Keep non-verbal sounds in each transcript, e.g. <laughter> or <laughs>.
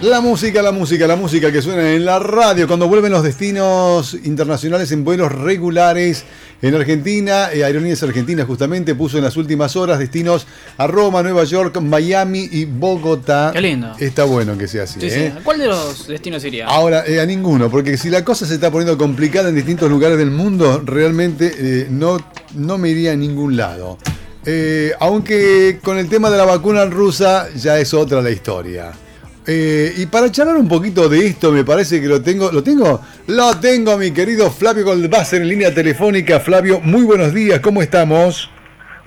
La música, la música, la música que suena en la radio cuando vuelven los destinos internacionales en vuelos regulares en Argentina. Eh, Aerolíneas Argentinas justamente puso en las últimas horas destinos a Roma, Nueva York, Miami y Bogotá. Qué lindo. Está bueno que sea así. Sí, sí. ¿eh? ¿A ¿Cuál de los destinos iría? Ahora, eh, a ninguno, porque si la cosa se está poniendo complicada en distintos lugares del mundo, realmente eh, no, no me iría a ningún lado. Aunque con el tema de la vacuna rusa ya es otra la historia. Eh, y para charlar un poquito de esto, me parece que lo tengo. ¿Lo tengo? Lo tengo, mi querido Flavio Goldbasser en línea telefónica. Flavio, muy buenos días, ¿cómo estamos?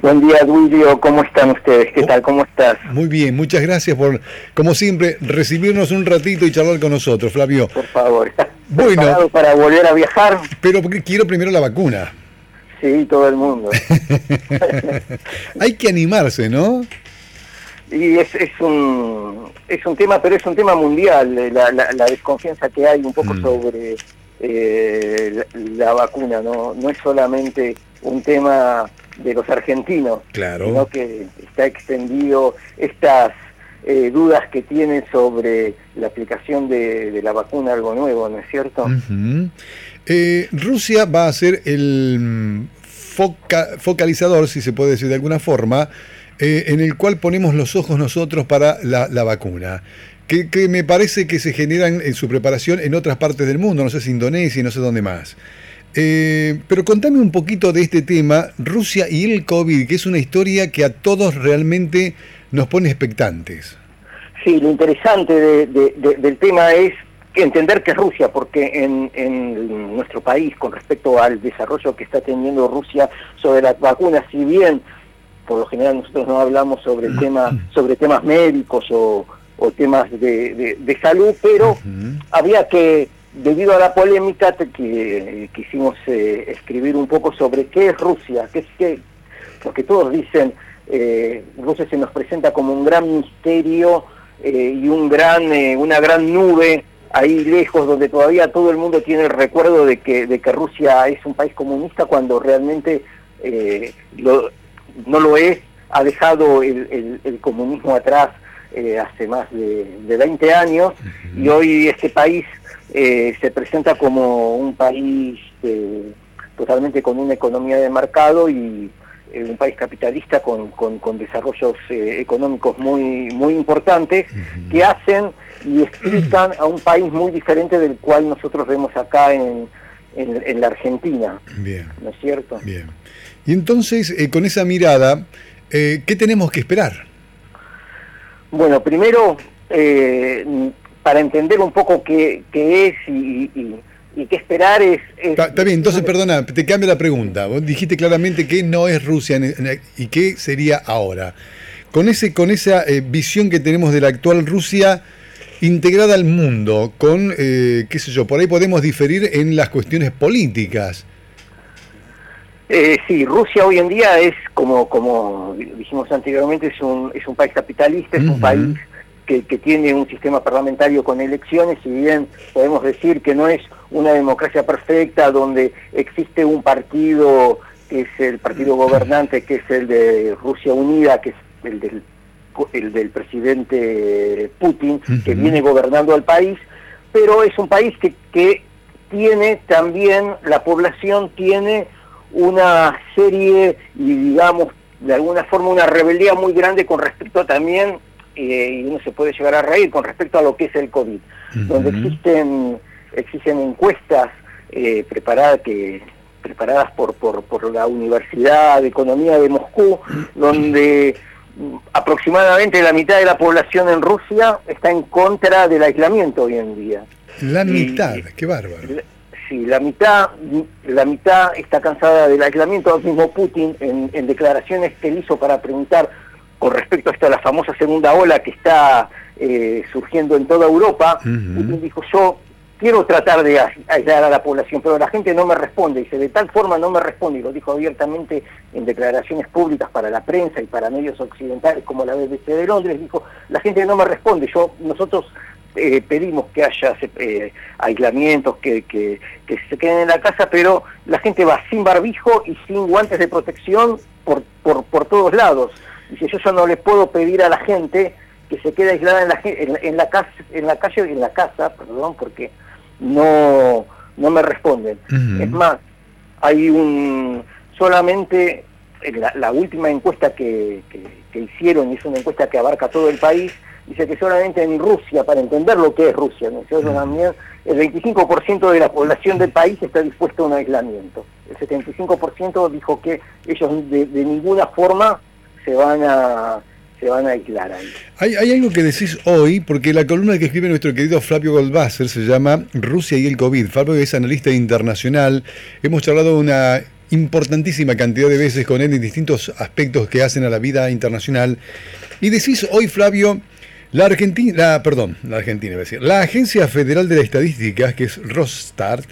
Buen día, Duilio. ¿Cómo están ustedes? ¿Qué tal? ¿Cómo estás? Muy bien, muchas gracias por, como siempre, recibirnos un ratito y charlar con nosotros, Flavio. Por favor. ¿Estás <laughs> Bueno. para volver a viajar? Pero porque quiero primero la vacuna. Sí, todo el mundo. <laughs> <laughs> Hay que animarse, ¿no? Y es, es un es un tema, pero es un tema mundial, eh, la, la, la desconfianza que hay un poco Mm. sobre eh, la, la vacuna, ¿no? No es solamente un tema de los argentinos, Claro. sino que está extendido estas eh, dudas que tienen sobre la aplicación de, de la vacuna, algo nuevo, ¿no es cierto? Eh, Rusia va a ser el mm, foca- focalizador, si se puede decir de alguna forma, eh, en el cual ponemos los ojos nosotros para la, vacuna. Que, que me parece que se generan en su preparación en otras partes del mundo, no sé si Indonesia no sé dónde más. Eh, pero contame un poquito de este tema, Rusia y el COVID, que es una historia que a todos realmente nos pone expectantes. Sí, lo interesante de- de- de- del tema es entender que es Rusia, porque en, en nuestro país, con respecto al desarrollo que está teniendo Rusia sobre las vacunas, si bien por lo general nosotros no hablamos sobre el tema, sobre temas médicos o, o temas de, de- de salud, pero había que, debido a la polémica, te- que quisimos eh, escribir un poco sobre qué es Rusia, qué es que, porque todos dicen, eh, Rusia se nos presenta como un gran misterio eh, y un gran, eh, una gran nube ahí lejos, donde todavía todo el mundo tiene el recuerdo de que, de que Rusia es un país comunista cuando realmente eh, lo- no lo es, ha dejado el, el- el comunismo atrás eh, hace más de, de 20 años y hoy este país eh, se presenta como un país eh, totalmente con una economía de mercado y eh, un país capitalista con, con- con desarrollos eh, económicos muy, muy importantes que hacen y explican a un país muy diferente del cual nosotros vemos acá en, en- en la Argentina, Bien. ¿no es cierto? Bien. Y entonces, eh, con esa mirada, eh, ¿qué tenemos que esperar? Bueno, primero, eh, para entender un poco qué, qué es y, y- y qué esperar es... es- Está, está bien, entonces, perdona, te cambio la pregunta. Vos dijiste claramente que no es Rusia y qué sería ahora. Con, ese, con esa eh, visión que tenemos de la actual Rusia integrada al mundo, con, eh, qué sé yo, por ahí podemos diferir en las cuestiones políticas. Eh, sí, Rusia hoy en día es, como, como dijimos anteriormente, es un, es un país capitalista, es un país que, que tiene un sistema parlamentario con elecciones, si bien podemos decir que no es una democracia perfecta donde existe un partido que es el partido gobernante, que es el de Rusia Unida, que es el del, el del presidente Putin, que viene gobernando al país, pero es un país que, que tiene también, la población tiene una serie y digamos de alguna forma una rebeldía muy grande con respecto también, eh, y uno se puede llegar a reír, con respecto a lo que es el COVID, donde existen, existen encuestas eh, preparadas que preparadas por, por, por la Universidad de Economía de Moscú, donde aproximadamente la mitad de la población en Rusia está en contra del aislamiento hoy en día. La Y- mitad, qué bárbaro. Sí, la mitad, la mitad está cansada del aislamiento. El mismo Putin, en, en declaraciones que él hizo para preguntar con respecto a esta la famosa segunda ola que está eh, surgiendo en toda Europa. Putin dijo yo quiero tratar de aislar a la población, pero la gente no me responde. Dice, de tal forma no me responde, y lo dijo abiertamente en declaraciones públicas para la prensa y para medios occidentales como la BBC de Londres, dijo, la gente no me responde, yo nosotros eh, pedimos que haya eh, aislamientos, que, se queden en la casa, pero la gente va sin barbijo y sin guantes de protección por, por, por todos lados. Dice, yo ya no le puedo pedir a la gente que se queda aislada en la, en, la, en la calle en la casa, perdón, porque no, no me responden. Es más, hay un solamente la, la última encuesta que, que, hicieron, y es una encuesta que abarca todo el país, dice que solamente en Rusia, para entender lo que es Rusia, ¿no? el 25% de la población del país está dispuesto a un aislamiento. El 75% dijo que ellos de, de ninguna forma se van a se van a ahí. Hay, algo que decís hoy, porque la columna que escribe nuestro querido Flavio Goldwasser se llama Rusia y el COVID. Flavio es analista internacional. Hemos charlado una importantísima cantidad de veces con él en distintos aspectos que hacen a la vida internacional. Y decís hoy, Flavio, la Argentina, perdón, la Argentina, decir, la Agencia Federal de la Estadística, que es Rostart,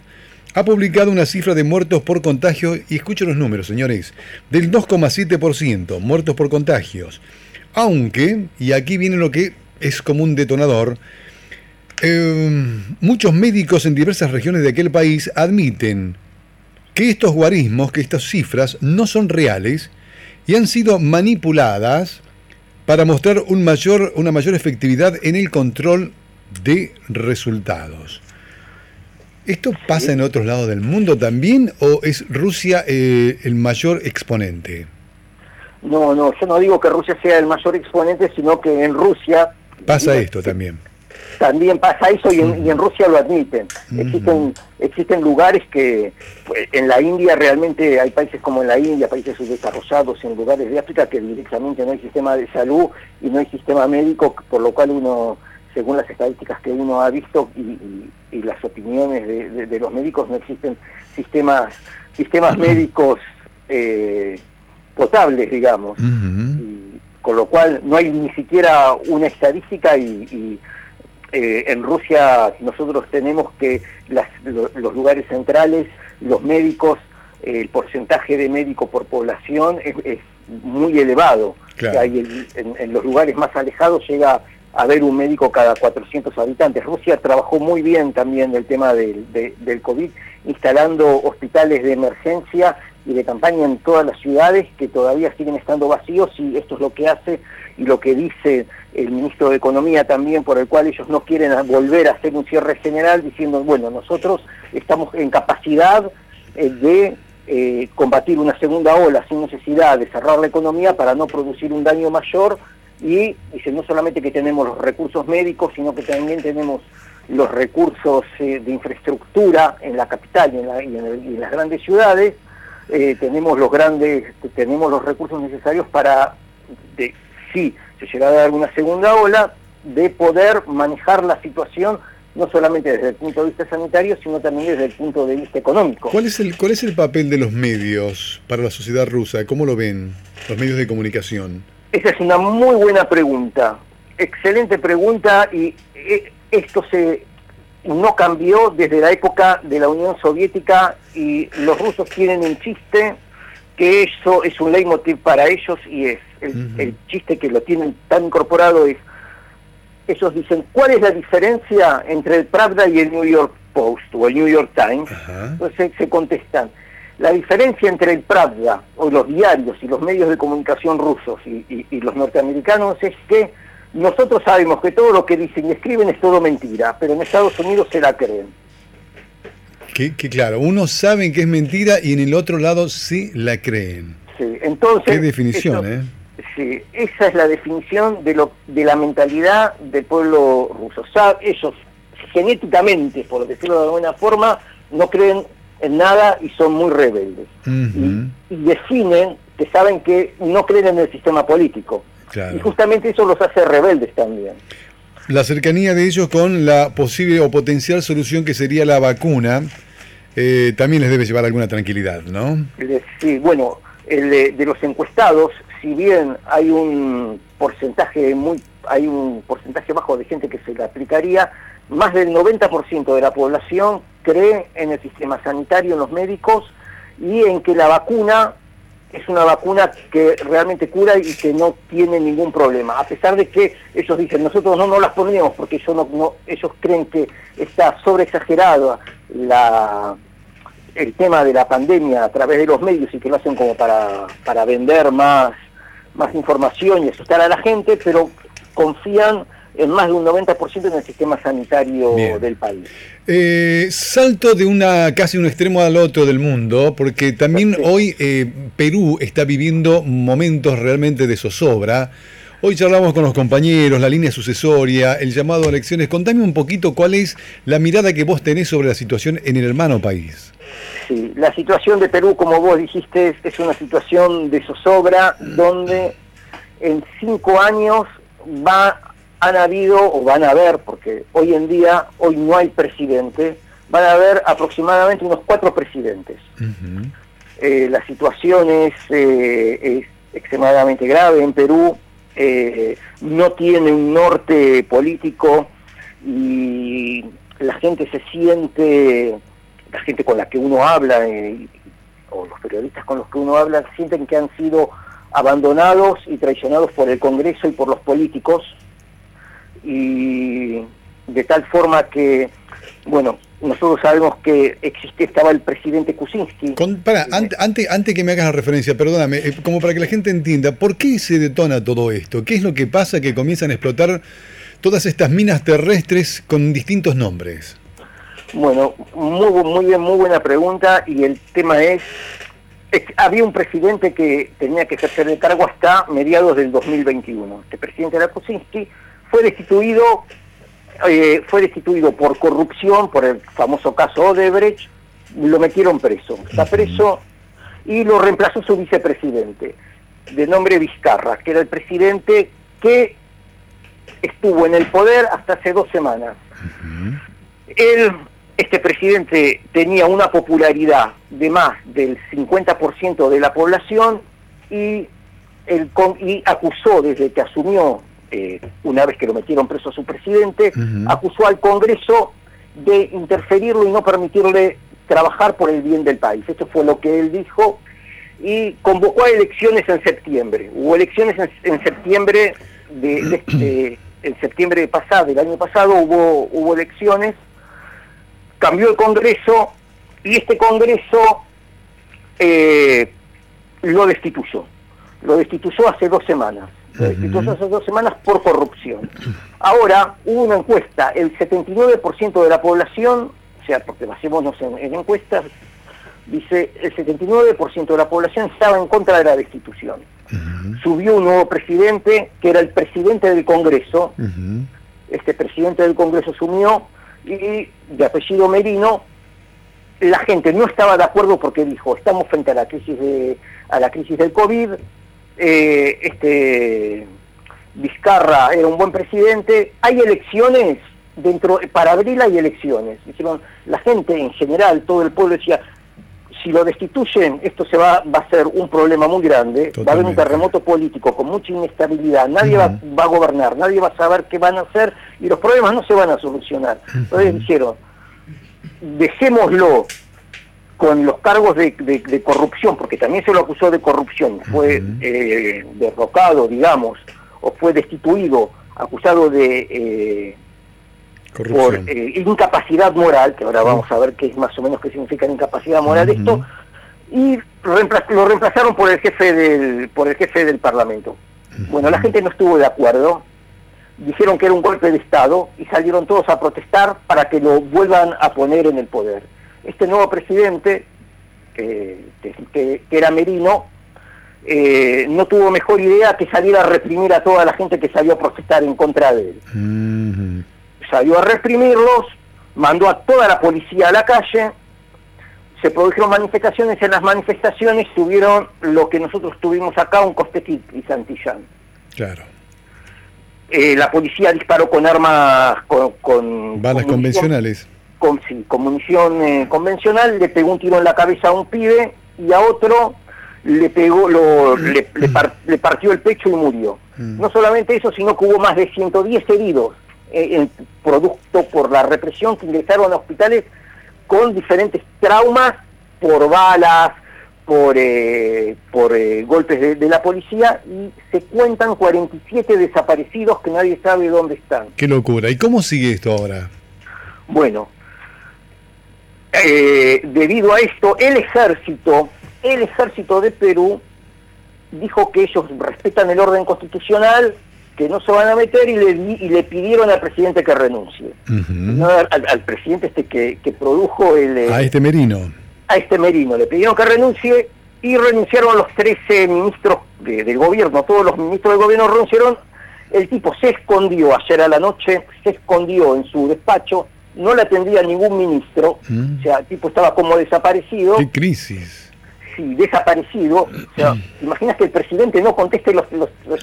ha publicado una cifra de muertos por contagio, y escuchen los números, señores, del 2,7% muertos por contagios. Aunque, y aquí viene lo que es como un detonador, eh, muchos médicos en diversas regiones de aquel país admiten que estos guarismos, que estas cifras no son reales y han sido manipuladas para mostrar una mayor efectividad en el control de resultados. ¿Esto pasa en otros lados del mundo también o es Rusia eh, el mayor exponente? No, no, yo no digo que Rusia sea el mayor exponente, sino que en Rusia... Pasa esto también. También pasa eso y en, Rusia lo admiten. Existen existen lugares que pues, en la India realmente hay países como en la India, países subdesarrollados en lugares de África que directamente no hay sistema de salud y no hay sistema médico, por lo cual uno, según las estadísticas que uno ha visto y, las opiniones de, los médicos, no existen sistemas sistemas médicos eh, potables, digamos. con lo cual no hay ni siquiera una estadística y eh, en Rusia nosotros tenemos que los lugares centrales, los médicos, el porcentaje de médico por población es, muy elevado. en, los lugares más alejados llega haber un médico cada 400 habitantes. Rusia trabajó muy bien también el tema del, del COVID, instalando hospitales de emergencia y de campaña en todas las ciudades que todavía siguen estando vacíos y esto es lo que hace y lo que dice el ministro de Economía también, por el cual ellos no quieren volver a hacer un cierre general, diciendo, bueno, nosotros estamos en capacidad eh, de eh, combatir una segunda ola sin necesidad de cerrar la economía para no producir un daño mayor y dice, no solamente que tenemos los recursos médicos, sino que también tenemos los recursos eh, de infraestructura en la capital y en, las grandes ciudades, tenemos los grandes, tenemos los recursos necesarios para de, si se llega a dar una segunda ola, de poder manejar la situación no solamente desde el punto de vista sanitario, sino también desde el punto de vista económico. ¿Cuál es el, cuál es el papel de los medios para la sociedad rusa? ¿Cómo lo ven los medios de comunicación? Esa es una muy buena pregunta, excelente pregunta y eh, esto se no cambió desde la época de la Unión Soviética y los rusos tienen un chiste que eso es un leitmotiv para ellos y es. El, chiste que lo tienen tan incorporado es, ellos dicen, ¿cuál es la diferencia entre el Pravda y el New York Post o el New York Times? Entonces se contestan, la diferencia entre el Pravda o los diarios y los medios de comunicación rusos y, los norteamericanos es que nosotros sabemos que todo lo que dicen y escriben es todo mentira, pero en Estados Unidos se la creen. Que, que claro, unos saben que es mentira y en el otro lado sí la creen. Sí, entonces... Qué definición, ¿eh? Sí, esa es la definición de, lo, de la mentalidad del pueblo ruso. O sea, ellos genéticamente, por decirlo de alguna forma, no creen en nada y son muy rebeldes. y, definen que saben que no creen en el sistema político. Y justamente eso los hace rebeldes también. La cercanía de ellos con la posible o potencial solución que sería la vacuna eh, también les debe llevar alguna tranquilidad, ¿no? Sí, bueno, el de los encuestados si bien hay un porcentaje muy hay un porcentaje bajo de gente que se le aplicaría, más del 90% de la población cree en el sistema sanitario, en los médicos y en que la vacuna es una vacuna que realmente cura y que no tiene ningún problema, a pesar de que ellos dicen, nosotros no nos las ponemos porque ellos, creen que está sobreexagerada la, el tema de la pandemia a través de los medios y que lo hacen como para, para vender más más información y asustar a la gente, pero confían en más de un 90% en el sistema sanitario del país. Eh, salto de una casi un extremo al otro del mundo, porque también hoy eh, Perú está viviendo momentos realmente de zozobra. Hoy charlamos con los compañeros, la línea sucesoria, el llamado a elecciones. Contame un poquito cuál es la mirada que vos tenés sobre la situación en el hermano país. Sí, la situación de Perú, como vos dijiste, es una situación de zozobra donde en cinco años va han habido o van a haber, porque hoy en día, hoy no hay presidente, van a haber aproximadamente unos cuatro presidentes. Eh, la situación es, eh, es, extremadamente grave en Perú, eh, no tiene un norte político y la gente se siente, la gente con la que uno habla, o los periodistas con los que uno habla, sienten que han sido abandonados y traicionados por el Congreso y por los políticos y de tal forma que, bueno, nosotros sabemos que existe, estaba el presidente Kuczynski. para, antes, antes que me hagas la referencia, perdóname, eh, como para que la gente entienda, ¿por qué se detona todo esto? ¿Qué es lo que pasa que comienzan a explotar todas estas minas terrestres con distintos nombres? Bueno, muy, muy bien, muy buena pregunta y el tema es, había un presidente que tenía que ejercer el cargo hasta mediados del 2021. Este presidente era Kuczynski, fue destituido, eh, fue destituido por corrupción, por el famoso caso Odebrecht, lo metieron preso, está preso y lo reemplazó su vicepresidente, de nombre Vizcarra, que era el presidente que estuvo en el poder hasta hace dos semanas. Él, este presidente tenía una popularidad de más del 50% de la población y, el, y acusó desde que asumió eh, una vez que lo metieron preso a su presidente, acusó al Congreso de interferirlo y no permitirle trabajar por el bien del país. Esto fue lo que él dijo y convocó a elecciones en septiembre. Hubo elecciones en, septiembre de, en septiembre pasado, del año pasado hubo hubo elecciones, cambió el Congreso y este Congreso eh, lo destituyó. Lo destituyó hace dos semanas uh hace dos semanas por corrupción. Ahora hubo una encuesta, el 79% de la población, o sea, porque basémonos en, encuestas, dice el 79% de la población estaba en contra de la destitución. Subió un nuevo presidente, que era el presidente del Congreso, este presidente del Congreso sumió, y de apellido Merino, la gente no estaba de acuerdo porque dijo, estamos frente a la crisis de a la crisis del COVID, eh, este Vizcarra era un buen presidente, hay elecciones dentro, para abril hay elecciones. Dijeron, la gente en general, todo el pueblo decía, si lo destituyen, esto se va, va a ser un problema muy grande, va a haber un terremoto político con mucha inestabilidad, nadie va, a gobernar, nadie va a saber qué van a hacer y los problemas no se van a solucionar. Entonces dijeron, dejémoslo con los cargos de, corrupción, porque también se lo acusó de corrupción, fue eh, derrocado, digamos, o fue destituido, acusado de eh, por eh, incapacidad moral, que ahora vamos a ver qué es más o menos qué significa incapacidad moral esto, y lo reemplazaron por el jefe del, por el jefe del Parlamento. Bueno, la gente no estuvo de acuerdo, dijeron que era un golpe de Estado y salieron todos a protestar para que lo vuelvan a poner en el poder. Este nuevo presidente, que, era Merino, eh, no tuvo mejor idea que salir a reprimir a toda la gente que salió a protestar en contra de él. Salió a reprimirlos, mandó a toda la policía a la calle, se produjeron manifestaciones, en las manifestaciones tuvieron lo que nosotros tuvimos acá, un Costequi y Santillán. Claro. Eh, la policía disparó con armas, con... Balas convencionales con, con munición eh, convencional, le pegó un tiro en la cabeza a un pibe y a otro le pegó, lo, le, partió el pecho y murió. Mm. No solamente eso, sino que hubo más de 110 heridos, eh, en, producto por la represión que ingresaron a hospitales con diferentes traumas por balas, por, eh, por golpes de, de, la policía y se cuentan 47 desaparecidos que nadie sabe dónde están. Qué locura. ¿Y cómo sigue esto ahora? Bueno, eh, debido a esto, el ejército, el ejército de Perú dijo que ellos respetan el orden constitucional, que no se van a meter y le, y le pidieron al presidente que renuncie. al, presidente este que, produjo el... Eh, a este Merino. A este Merino. Le pidieron que renuncie y renunciaron los 13 ministros del gobierno. Todos los ministros del gobierno renunciaron. El tipo se escondió ayer a la noche, se escondió en su despacho, no le atendía ningún ministro. Mm. O sea, el tipo estaba como desaparecido. ¡Qué crisis! Desaparecido. O sea, imaginas que el presidente no conteste los,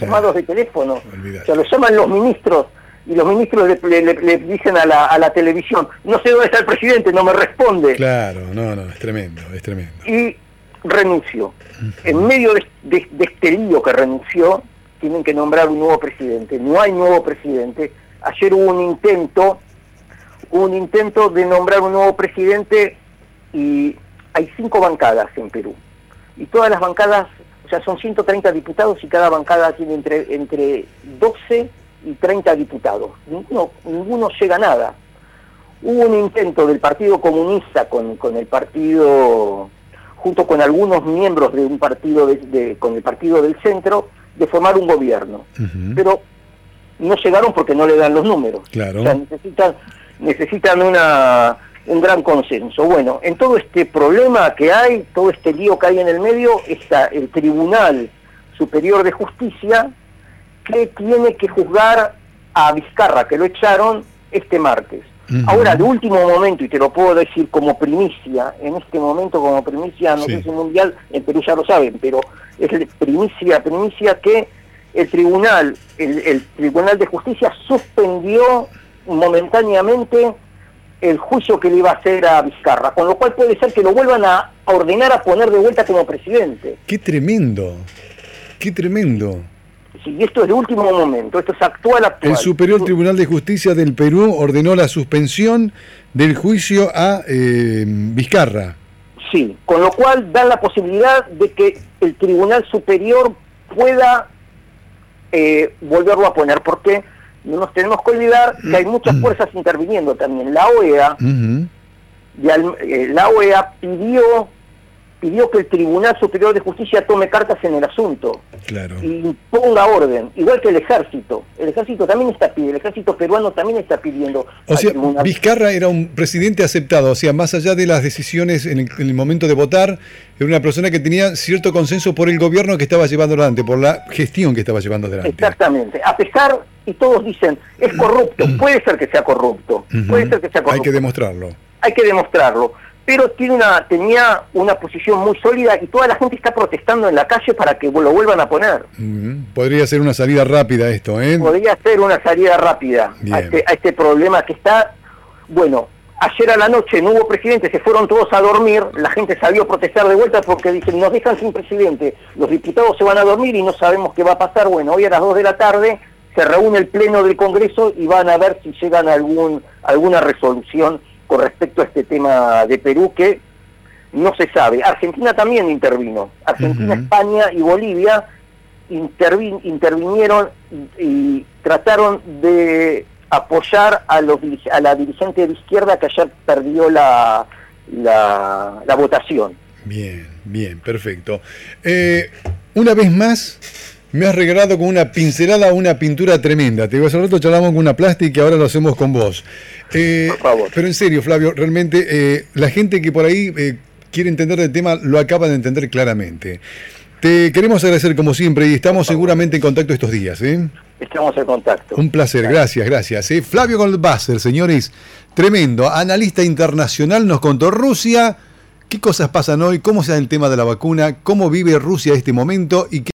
llamados de teléfono. O sea, lo llaman los ministros y los ministros le, dicen a la, a la, televisión, no sé dónde está el presidente, no me responde. Claro, no, no, es tremendo, es tremendo. Y renunció. En medio de, este lío que renunció, tienen que nombrar un nuevo presidente. No hay nuevo presidente. Ayer hubo un intento, un intento de nombrar un nuevo presidente y hay cinco bancadas en Perú y todas las bancadas, o sea, son 130 diputados y cada bancada tiene entre, entre 12 y 30 diputados. Ninguno, ninguno llega a nada. Hubo un intento del Partido Comunista con, con el partido, junto con algunos miembros de un partido, de, con el Partido del Centro, de formar un gobierno. Pero no llegaron porque no le dan los números. Claro. O sea, necesitan, necesitan una un gran consenso. Bueno, en todo este problema que hay, todo este lío que hay en el medio, está el Tribunal Superior de Justicia que tiene que juzgar a Vizcarra, que lo echaron este martes. Ahora, de último momento, y te lo puedo decir como primicia, en este momento como primicia, no sé si mundial, en Perú ya lo saben, pero es primicia, primicia que el tribunal, el Tribunal de Justicia suspendió momentáneamente el juicio que le iba a hacer a Vizcarra, con lo cual puede ser que lo vuelvan a ordenar a poner de vuelta como presidente. Qué tremendo, qué tremendo. Sí, esto es de último momento, esto es actual actual. El Superior Tribunal de Justicia del Perú ordenó la suspensión del juicio a eh, Vizcarra. Sí, con lo cual da la posibilidad de que el Tribunal Superior pueda eh, volverlo a poner, porque no nos tenemos que olvidar que hay muchas fuerzas interviniendo también. La OEA, eh, la OEA pidió pidió que el Tribunal Superior de Justicia tome cartas en el asunto claro. y ponga orden, igual que el ejército. El ejército también está pidiendo, el ejército peruano también está pidiendo. O sea, Vizcarra era un presidente aceptado, o sea, más allá de las decisiones en el, momento de votar, era una persona que tenía cierto consenso por el gobierno que estaba llevando adelante, por la gestión que estaba llevando adelante. Exactamente, a pesar, y todos dicen, es corrupto, <clears throat> puede ser que sea corrupto, puede ser que sea corrupto. Hay que demostrarlo. Hay que demostrarlo pero tiene una, tenía una posición muy sólida y toda la gente está protestando en la calle para que lo vuelvan a poner. Podría ser una salida rápida esto, ¿eh? Podría ser una salida rápida este, a este, problema que está, bueno, ayer a la noche no hubo presidente, se fueron todos a dormir, la gente salió a protestar de vuelta porque dicen, nos dejan sin presidente, los diputados se van a dormir y no sabemos qué va a pasar. Bueno, hoy a las 2 de la tarde se reúne el Pleno del Congreso y van a ver si llegan a algún, alguna resolución con respecto a este tema de Perú que no se sabe. Argentina también intervino. Argentina, España y Bolivia intervinieron y, trataron de apoyar a, los, a la dirigente de izquierda que ayer perdió la, la, votación. Bien, bien, perfecto. Eh, una vez más, me has regalado con una pincelada una pintura tremenda. Te digo, hace rato charlamos con una plástica y ahora lo hacemos con vos. Eh, Por favor. Pero en serio, Flavio, realmente eh, la gente que por ahí eh, quiere entender el tema lo acaba de entender claramente. Te queremos agradecer como siempre y estamos seguramente en contacto estos días. Estamos en contacto. Un placer, gracias, gracias. Flavio Goldbasser, señores, tremendo, analista internacional, nos contó Rusia, qué cosas pasan hoy, cómo se da el tema de la vacuna, cómo vive Rusia este momento y qué